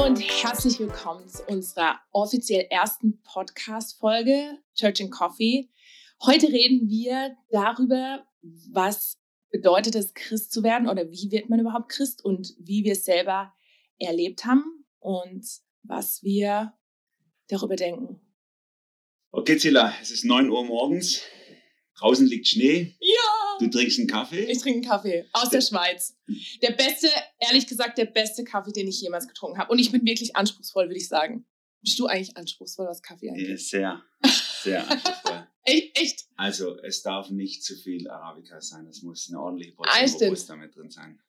Hallo und herzlich willkommen zu unserer offiziell ersten Podcast-Folge Church and Coffee. Heute reden wir darüber, was bedeutet es, Christ zu werden oder wie wird man überhaupt Christ und wie wir es selber erlebt haben und was wir darüber denken. Okay, Zilla, es ist 9 Uhr morgens. Draußen liegt Schnee. Ja! Du trinkst einen Kaffee. Ich trinke einen Kaffee aus der Schweiz. Der beste, ehrlich gesagt, der beste Kaffee, den ich jemals getrunken habe. Und ich bin wirklich anspruchsvoll, würde ich sagen. Bist du eigentlich anspruchsvoll, was Kaffee angeht? Sehr, sehr anspruchsvoll. echt, echt? Also, es darf nicht zu viel Arabica sein. Es muss eine ordentliche Ah, Portion stimmt. Robusta mit drin sein.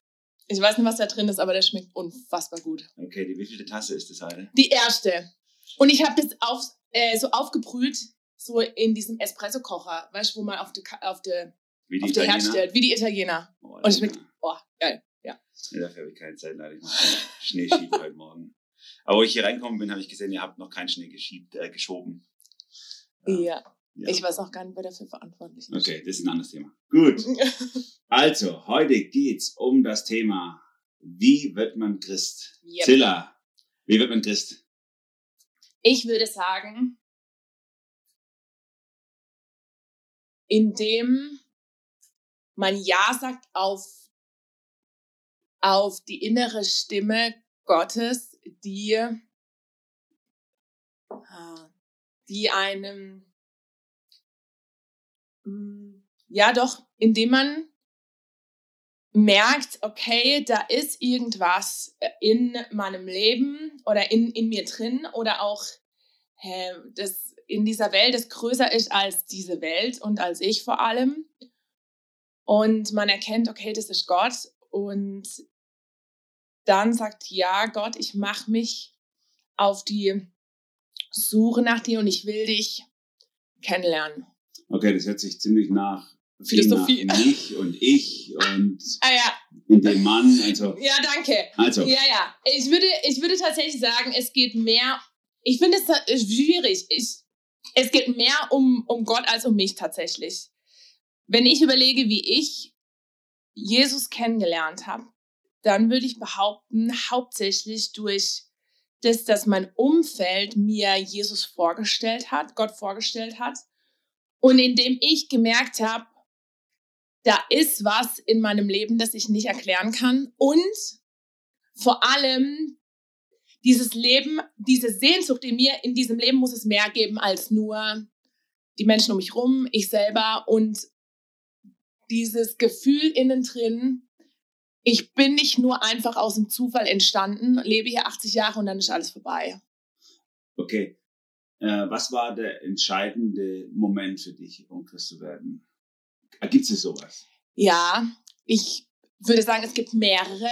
Ich weiß nicht, was da drin ist, aber der schmeckt unfassbar gut. Okay, die wievielte Tasse ist das heute? Die erste. Und ich habe das auf, äh, so aufgebrüht, so in diesem Espresso-Kocher, weißt du, wo man auf der auf der Wie die auf der Herd Italiener? stellt, wie die Italiener. Oh, Und es schmeckt, oh, geil. Ja, dafür habe ich keine Zeit, leider. Ich muss Schnee schieben heute Morgen. Aber wo ich hier reingekommen bin, habe ich gesehen, ihr habt noch keinen Schnee geschiebt, äh, geschoben. Ja. Ja. Ich weiß auch gar nicht, wer dafür verantwortlich ist. Okay, das ist ein anderes Thema. Gut. Also, heute geht's um das Thema, wie wird man Christ? Yep. Zilla, wie wird man Christ? Ich würde sagen, indem man Ja sagt auf, auf die innere Stimme Gottes, die, ah, die einem, mm, ja doch, indem man merkt, okay, da ist irgendwas in meinem Leben oder in, in mir drin oder auch äh, das in dieser Welt, das größer ist als diese Welt und als ich vor allem. Und man erkennt, okay, das ist Gott und dann sagt, ja, Gott, ich mache mich auf die Suche nach dir und ich will dich kennenlernen. Okay, das hört sich ziemlich nach Philosophie. Nach mich und ich und Ah ja, dem Mann. Also, ja, danke. also Ja, ja. Ich würde, ich würde tatsächlich sagen, es geht mehr. Ich finde es schwierig. Ich, es geht mehr um, um Gott als um mich tatsächlich. Wenn ich überlege, wie ich Jesus kennengelernt habe, dann würde ich behaupten, hauptsächlich durch das, dass mein Umfeld mir Jesus vorgestellt hat, Gott vorgestellt hat. Und indem ich gemerkt habe, da ist was in meinem Leben, das ich nicht erklären kann. Und vor allem dieses Leben, diese Sehnsucht in mir, in diesem Leben muss es mehr geben als nur die Menschen um mich rum, ich selber und dieses Gefühl innen drin, ich bin nicht nur einfach aus dem Zufall entstanden, lebe hier 80 Jahre und dann ist alles vorbei. okay. Äh, was war der entscheidende Moment für dich, um Christ zu werden? Gibt es sowas? Ja, ich würde sagen, es gibt mehrere.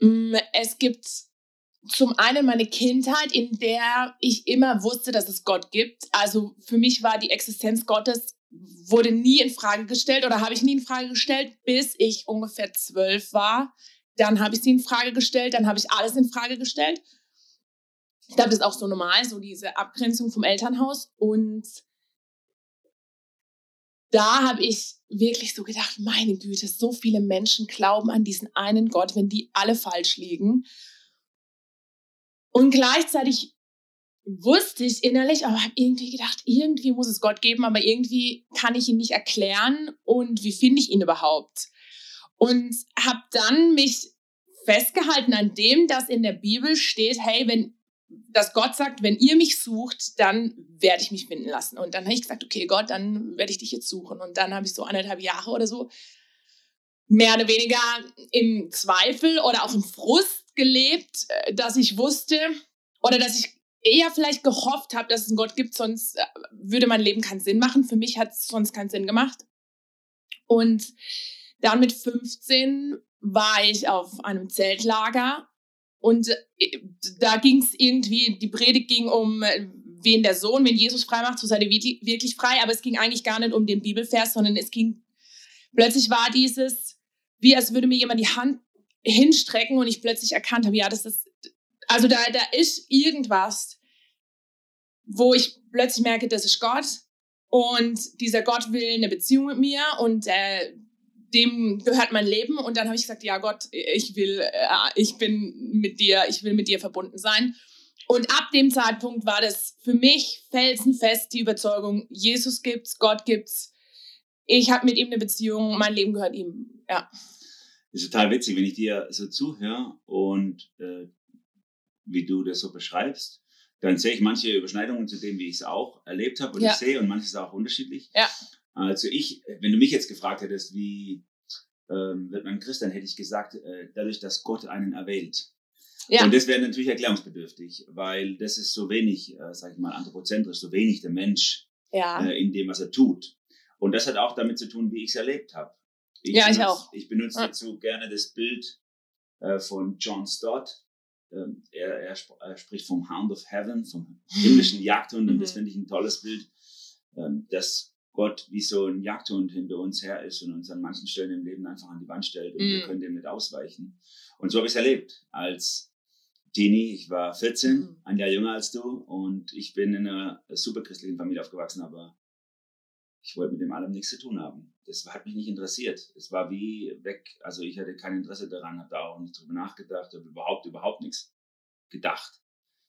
Mm, Es gibt zum einen meine Kindheit, in der ich immer wusste, dass es Gott gibt. Also für mich war die Existenz Gottes wurde nie in Frage gestellt oder habe ich nie in Frage gestellt, bis ich ungefähr zwölf war. Dann habe ich sie in Frage gestellt, dann habe ich alles in Frage gestellt. Ich glaube, das ist auch so normal, so diese Abgrenzung vom Elternhaus. Und da habe ich wirklich so gedacht, meine Güte, so viele Menschen glauben an diesen einen Gott, wenn die alle falsch liegen. Und gleichzeitig wusste ich innerlich, aber habe irgendwie gedacht, irgendwie muss es Gott geben, aber irgendwie kann ich ihn nicht erklären und wie finde ich ihn überhaupt? Und habe dann mich festgehalten an dem, dass in der Bibel steht, hey, wenn dass Gott sagt, wenn ihr mich sucht, dann werde ich mich finden lassen. Und dann habe ich gesagt, okay, Gott, dann werde ich dich jetzt suchen. Und dann habe ich so anderthalb Jahre oder so mehr oder weniger im Zweifel oder auch im Frust gelebt, äh, dass ich wusste oder dass ich eher vielleicht gehofft habe, dass es einen Gott gibt, sonst äh, würde mein Leben keinen Sinn machen. Für mich hat es sonst keinen Sinn gemacht. Und dann mit 15 war ich auf einem Zeltlager und äh, da ging es irgendwie, die Predigt ging um, äh, wen der Sohn, wenn Jesus frei macht, so seid ihr wirklich frei. Aber es ging eigentlich gar nicht um den Bibelvers, sondern es ging, plötzlich war dieses, wie als würde mir jemand die Hand hinstrecken und ich plötzlich erkannt habe, ja, das ist, also da, da ist irgendwas, wo ich plötzlich merke, das ist Gott und dieser Gott will eine Beziehung mit mir und äh, dem gehört mein Leben. Und dann habe ich gesagt, ja Gott, ich will, äh, ich bin mit dir, ich will mit dir verbunden sein. Und ab dem Zeitpunkt war das für mich felsenfest die Überzeugung, Jesus gibt's, Gott gibt's. Ich habe mit ihm eine Beziehung, mein Leben gehört ihm. Ja. Das ist total witzig, wenn ich dir so zuhöre und äh, wie du das so beschreibst, dann sehe ich manche Überschneidungen zu dem, wie ich es auch erlebt habe und ja. ich sehe und manches auch unterschiedlich. Ja. Also ich, wenn du mich jetzt gefragt hättest, wie ähm, wird man Christ, dann hätte ich gesagt, äh, dadurch, dass Gott einen erwählt. Ja. Und das wäre natürlich erklärungsbedürftig, weil das ist so wenig, äh, sag ich mal, anthropozentrisch, so wenig der Mensch ja. äh, in dem, was er tut. Und das hat auch damit zu tun, wie ich es erlebt habe. ja, ich auch. Ich benutze ja. dazu gerne das Bild äh, von John Stott. Ähm, er, er, sp er, spricht vom Hound of Heaven, vom himmlischen Jagdhund, und das mhm. finde ich ein tolles Bild, ähm, dass Gott wie so ein Jagdhund hinter uns her ist und uns an manchen Stellen im Leben einfach an die Wand stellt und mm. wir können dem nicht ausweichen. Und so habe ich es erlebt. Als Teenie, ich war 14, mm. ein Jahr jünger als du und ich bin in einer superchristlichen Familie aufgewachsen, aber ich wollte mit dem allem nichts zu tun haben. Das hat mich nicht interessiert. Es war wie weg. Also ich hatte kein Interesse daran, habe da auch nicht drüber nachgedacht, habe überhaupt, überhaupt nichts gedacht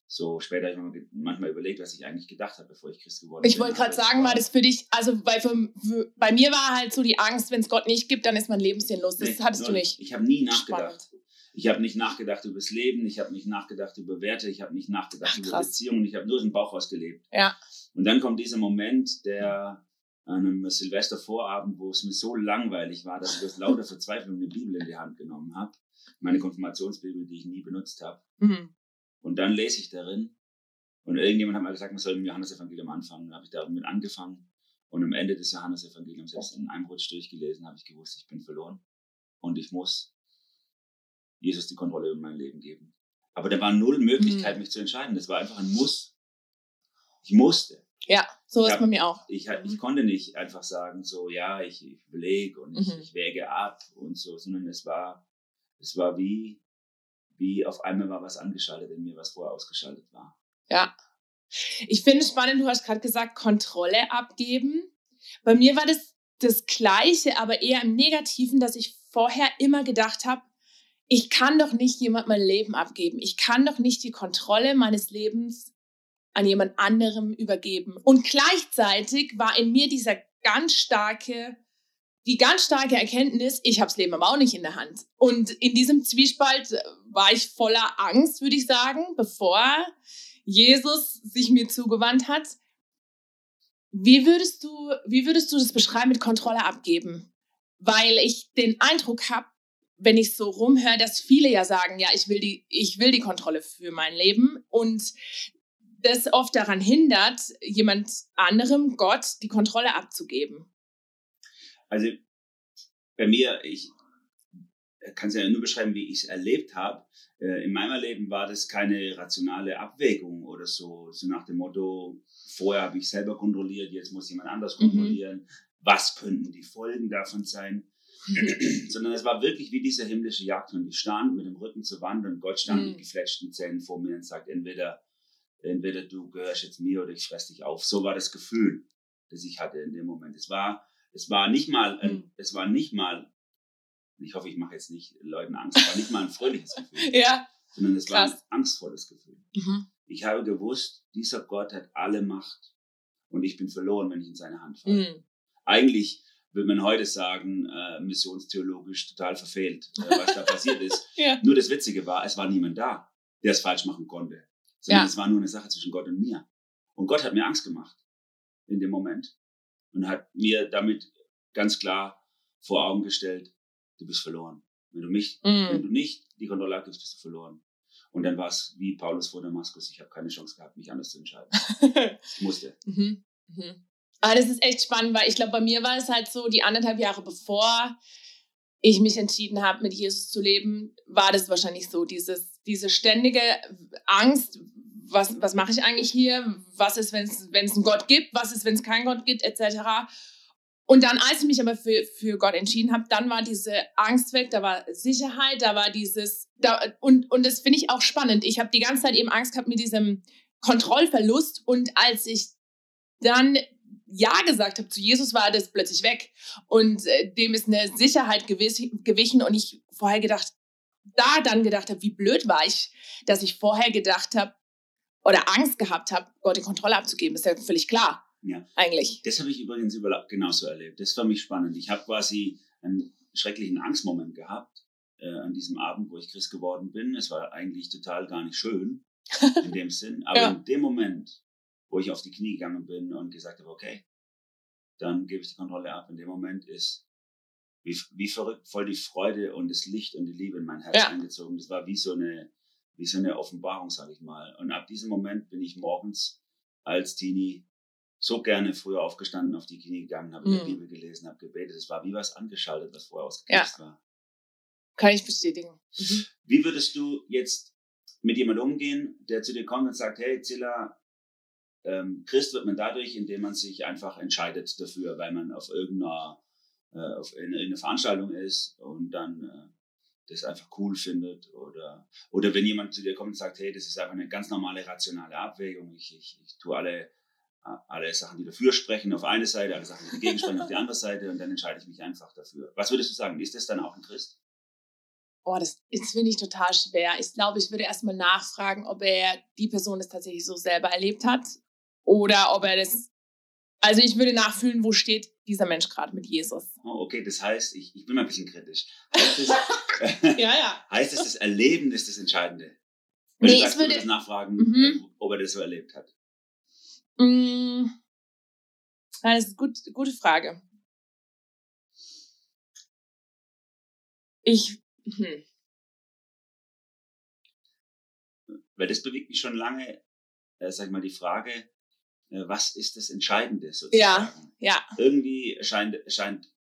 so später habe ich manchmal überlegt, was ich eigentlich gedacht habe, bevor ich Christ geworden bin. Ich wollte gerade sagen, war das für dich, also bei, für, für, bei mir war halt so die Angst, wenn es Gott nicht gibt, dann ist mein Leben sinnlos. Das nee, hattest du nicht. Ich habe nie nachgedacht. Spannend. Ich habe nicht nachgedacht über das Leben, ich habe nicht nachgedacht über Werte, ich habe nicht nachgedacht Ach, über Beziehungen, ich habe nur den Bauch ausgelebt. Ja. Und dann kommt dieser Moment, der an einem Silvestervorabend, wo es mir so langweilig war, dass ich aus lauter Verzweiflung eine Bibel in die Hand genommen habe. Meine Konfirmationsbibel, die ich nie benutzt habe. Mhm. Und dann lese ich darin. Und irgendjemand hat mal gesagt, man soll im Johannesevangelium anfangen. Dann habe ich damit angefangen. Und am Ende des Johannesevangeliums, selbst in einem Rutsch durchgelesen, habe ich gewusst, ich bin verloren. Und ich muss Jesus die Kontrolle über mein Leben geben. Aber da war null Möglichkeit, mhm. mich zu entscheiden. Das war einfach ein Muss. Ich musste. Ja, so ist bei mir auch. Ich, ich mhm. konnte nicht einfach sagen, so, ja, ich, ich überlege und ich, mhm. ich wäge ab und so, sondern es war, es war wie, wie auf einmal war was angeschaltet in mir, was vorher ausgeschaltet war. Ja. Ich finde es spannend, du hast gerade gesagt, Kontrolle abgeben. Bei mir war das das Gleiche, aber eher im Negativen, dass ich vorher immer gedacht habe, ich kann doch nicht jemand mein Leben abgeben. Ich kann doch nicht die Kontrolle meines Lebens an jemand anderem übergeben. Und gleichzeitig war in mir dieser ganz starke die ganz starke Erkenntnis, ich habe das Leben aber auch nicht in der Hand. Und in diesem Zwiespalt äh, war ich voller Angst, würde ich sagen, bevor Jesus sich mir zugewandt hat. Wie würdest du, wie würdest du das beschreiben mit Kontrolle abgeben? Weil ich den Eindruck habe, wenn ich so rumhöre, dass viele ja sagen, ja, ich will die, ich will die Kontrolle für mein Leben und das oft daran hindert, jemand anderem, Gott, die Kontrolle abzugeben. Also bei mir, ich kann es ja nur beschreiben, wie ich es erlebt habe. Äh, in meinem Leben war das keine rationale Abwägung oder so, so nach dem Motto, vorher habe ich selber kontrolliert, jetzt muss jemand anders mhm. kontrollieren. Mhm. Was könnten die Folgen davon sein? Sondern es war wirklich wie dieser himmlische Jagdhund. Ich stand mit dem Rücken zur Wand und Gott stand mhm. mit gefletschten Zähnen vor mir und sagt, entweder, entweder du gehörst jetzt mir oder ich fress dich auf. So war das Gefühl, das ich hatte in dem Moment. Es war es war nicht mal, ein, mhm. es war nicht mal, ich hoffe, ich mache jetzt nicht Leuten Angst, es war nicht mal ein fröhliches Gefühl. ja. Sondern es Krass. war ein angstvolles Gefühl. Mhm. Ich habe gewusst, dieser Gott hat alle Macht und ich bin verloren, wenn ich in seine Hand falle. Mhm. Eigentlich würde man heute sagen, äh, missionstheologisch total verfehlt, äh, was da passiert ist. ja. Nur das Witzige war, es war niemand da, der es falsch machen konnte. Sondern ja. es war nur eine Sache zwischen Gott und mir. Und Gott hat mir Angst gemacht in dem Moment und hat mir damit ganz klar vor Augen gestellt, du bist verloren. Wenn du mich, mm. wenn du nicht die Kontrolle abgibst, bist du verloren. Und dann war es wie Paulus vor Damaskus. Ich habe keine Chance gehabt, mich anders zu entscheiden. ich musste. Mhm. Mhm. Aber das ist echt spannend, weil ich glaube, bei mir war es halt so, die anderthalb Jahre bevor ich mich entschieden habe, mit Jesus zu leben, war das wahrscheinlich so, dieses, diese ständige Angst, was, was mache ich eigentlich hier? Was ist, wenn es einen Gott gibt? Was ist, wenn es keinen Gott gibt, etc. Und dann, als ich mich aber für, für Gott entschieden habe, dann war diese Angst weg, da war Sicherheit, da war dieses, da, und, und das finde ich auch spannend. Ich habe die ganze Zeit eben Angst gehabt mit diesem Kontrollverlust und als ich dann Ja gesagt habe zu Jesus, war das plötzlich weg und äh, dem ist eine Sicherheit gewiss, gewichen und ich vorher gedacht, da dann gedacht habe, wie blöd war ich, dass ich vorher gedacht habe oder Angst gehabt habe, Gott die Kontrolle abzugeben, ist ja völlig klar. Ja. Eigentlich. Das habe ich übrigens genauso erlebt. Das war mich spannend. Ich habe quasi einen schrecklichen Angstmoment gehabt äh, an diesem Abend, wo ich Christ geworden bin. Es war eigentlich total gar nicht schön in dem Sinn. Aber ja. in dem Moment, wo ich auf die Knie gegangen bin und gesagt habe, okay, dann gebe ich die Kontrolle ab. In dem Moment ist wie, wie verrückt voll die Freude und das Licht und die Liebe in mein Herz ja. eingezogen. Das war wie so eine, wie so eine Offenbarung, sage ich mal. Und ab diesem Moment bin ich morgens als Teenie so gerne früher aufgestanden, auf die Knie gegangen, habe mhm. die Bibel gelesen, habe gebetet. Es war wie was angeschaltet, was vorher ausgeknipst ja. war. Kann ich bestätigen. Mhm. Wie würdest du jetzt mit jemandem umgehen, der zu dir kommt und sagt, hey Zilla, ähm, Christ wird man dadurch, indem man sich einfach entscheidet dafür, weil man auf irgendeiner äh, auf in, in einer Veranstaltung ist und dann äh, das einfach cool findet oder oder wenn jemand zu dir kommt und sagt, hey, das ist einfach eine ganz normale rationale Abwägung, ich, ich, ich tue alle alle Sachen, die dafür sprechen, auf eine Seite, alle Sachen, die dagegen sprechen, auf die andere Seite und dann entscheide ich mich einfach dafür. Was würdest du sagen? Ist das dann auch ein Christ? Oh, das, das finde ich total schwer. Ich glaube, ich würde erstmal nachfragen, ob er die Person das tatsächlich so selber erlebt hat oder ob er das. Also ich würde nachfühlen, wo steht dieser Mensch gerade mit Jesus. Oh, okay, das heißt, ich, ich bin mal ein bisschen kritisch. Heißt es, ja, ja. heißt es, das Erleben ist das Entscheidende? Wenn nee, ich würde das nachfragen, mhm. ob er das so erlebt hat. Mm, das ist eine gut, gute Frage. Ich. Hm. Weil das bewegt mich schon lange, äh, sag ich mal, die Frage, äh, was ist das Entscheidende sozusagen? Ja, ja. Irgendwie scheint, scheint,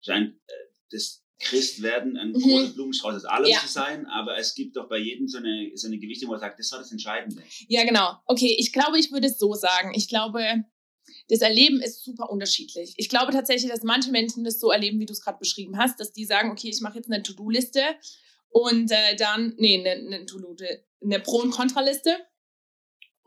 scheint äh, das Christwerden ein mhm. großer Blumenstrauß aus allem ja. zu sein, aber es gibt doch bei jedem so eine, so eine Gewichtung, wo er sagt, das war das Entscheidende. Ja, genau. Okay, ich glaube, ich würde es so sagen. Ich glaube, das Erleben ist super unterschiedlich. Ich glaube tatsächlich, dass manche Menschen das so erleben, wie du es gerade beschrieben hast, dass die sagen, okay, ich mache jetzt eine To-Do-Liste und äh, dann, nee, eine, eine To-Do, eine Pro- und Kontraliste.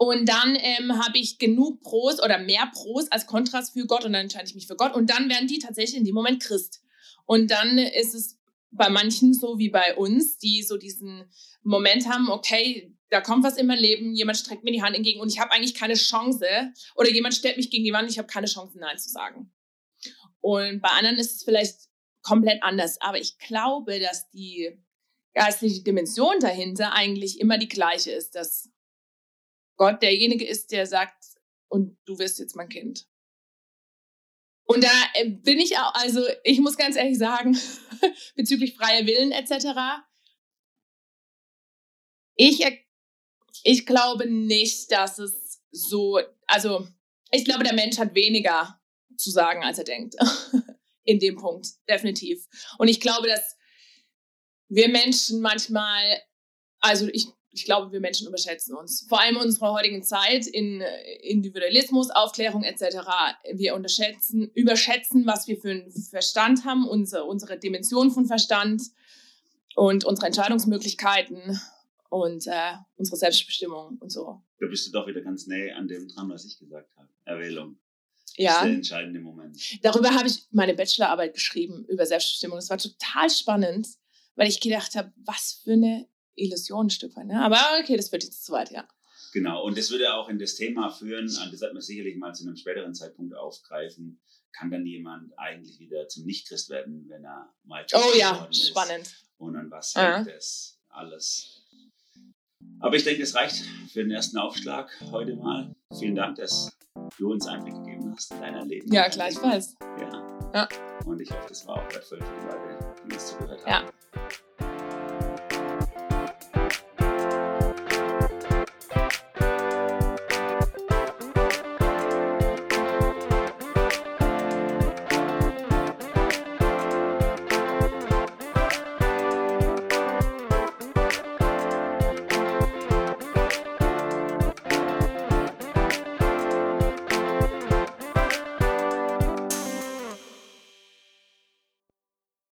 Und dann ähm, habe ich genug Pros oder mehr Pros als Kontras für Gott und dann entscheide ich mich für Gott und dann werden die tatsächlich in dem Moment Christ. Und dann ist es bei manchen so wie bei uns, die so diesen Moment haben, okay, da kommt was in mein Leben, jemand streckt mir die Hand entgegen und ich habe eigentlich keine Chance oder jemand stellt mich gegen die Wand, ich habe keine Chance, Nein zu sagen. Und bei anderen ist es vielleicht komplett anders, aber ich glaube, dass die geistliche Dimension dahinter eigentlich immer die gleiche ist, dass Gott derjenige ist, der sagt, und du wirst jetzt mein Kind. Und da äh, bin ich auch, also ich muss ganz ehrlich sagen, bezüglich freier Willen etc., ich, ich glaube nicht, dass es so, also ich glaube, der Mensch hat weniger zu sagen, als er denkt. In dem Punkt, definitiv. Und ich glaube, dass wir Menschen manchmal, also ich ich glaube, wir Menschen überschätzen uns. Vor allem in unserer heutigen Zeit in äh, Individualismus, Aufklärung etc. Wir unterschätzen, überschätzen, was wir für einen Verstand haben, unsere, unsere Dimension von Verstand und unsere Entscheidungsmöglichkeiten und äh, unsere Selbstbestimmung und so. Da bist du doch wieder ganz näher an dem dran, was ich gesagt habe. Erwählung. Ja. Das ist der entscheidende Moment. Darüber habe ich meine Bachelorarbeit geschrieben, über Selbstbestimmung. Das war total spannend, weil ich gedacht habe, was für eine Illusion ein Stück weit. Ne? Aber okay, das wird jetzt zu weit, ja. Genau, und das würde auch in das Thema führen, das wird man sicherlich mal zu einem späteren Zeitpunkt aufgreifen. Kann dann jemand eigentlich wieder zum Nichtchrist werden, wenn er mal Oh ja, spannend. Und an was hängt ja. das alles? Aber ich denke, es reicht für den ersten Aufschlag heute mal. Vielen Dank, dass du uns Einblick gegeben hast in dein Leben. Ja, gleichfalls. Ja. ja. Und ich hoffe, das war auch wertvoll für die Leute, die es zugehört haben. Ja.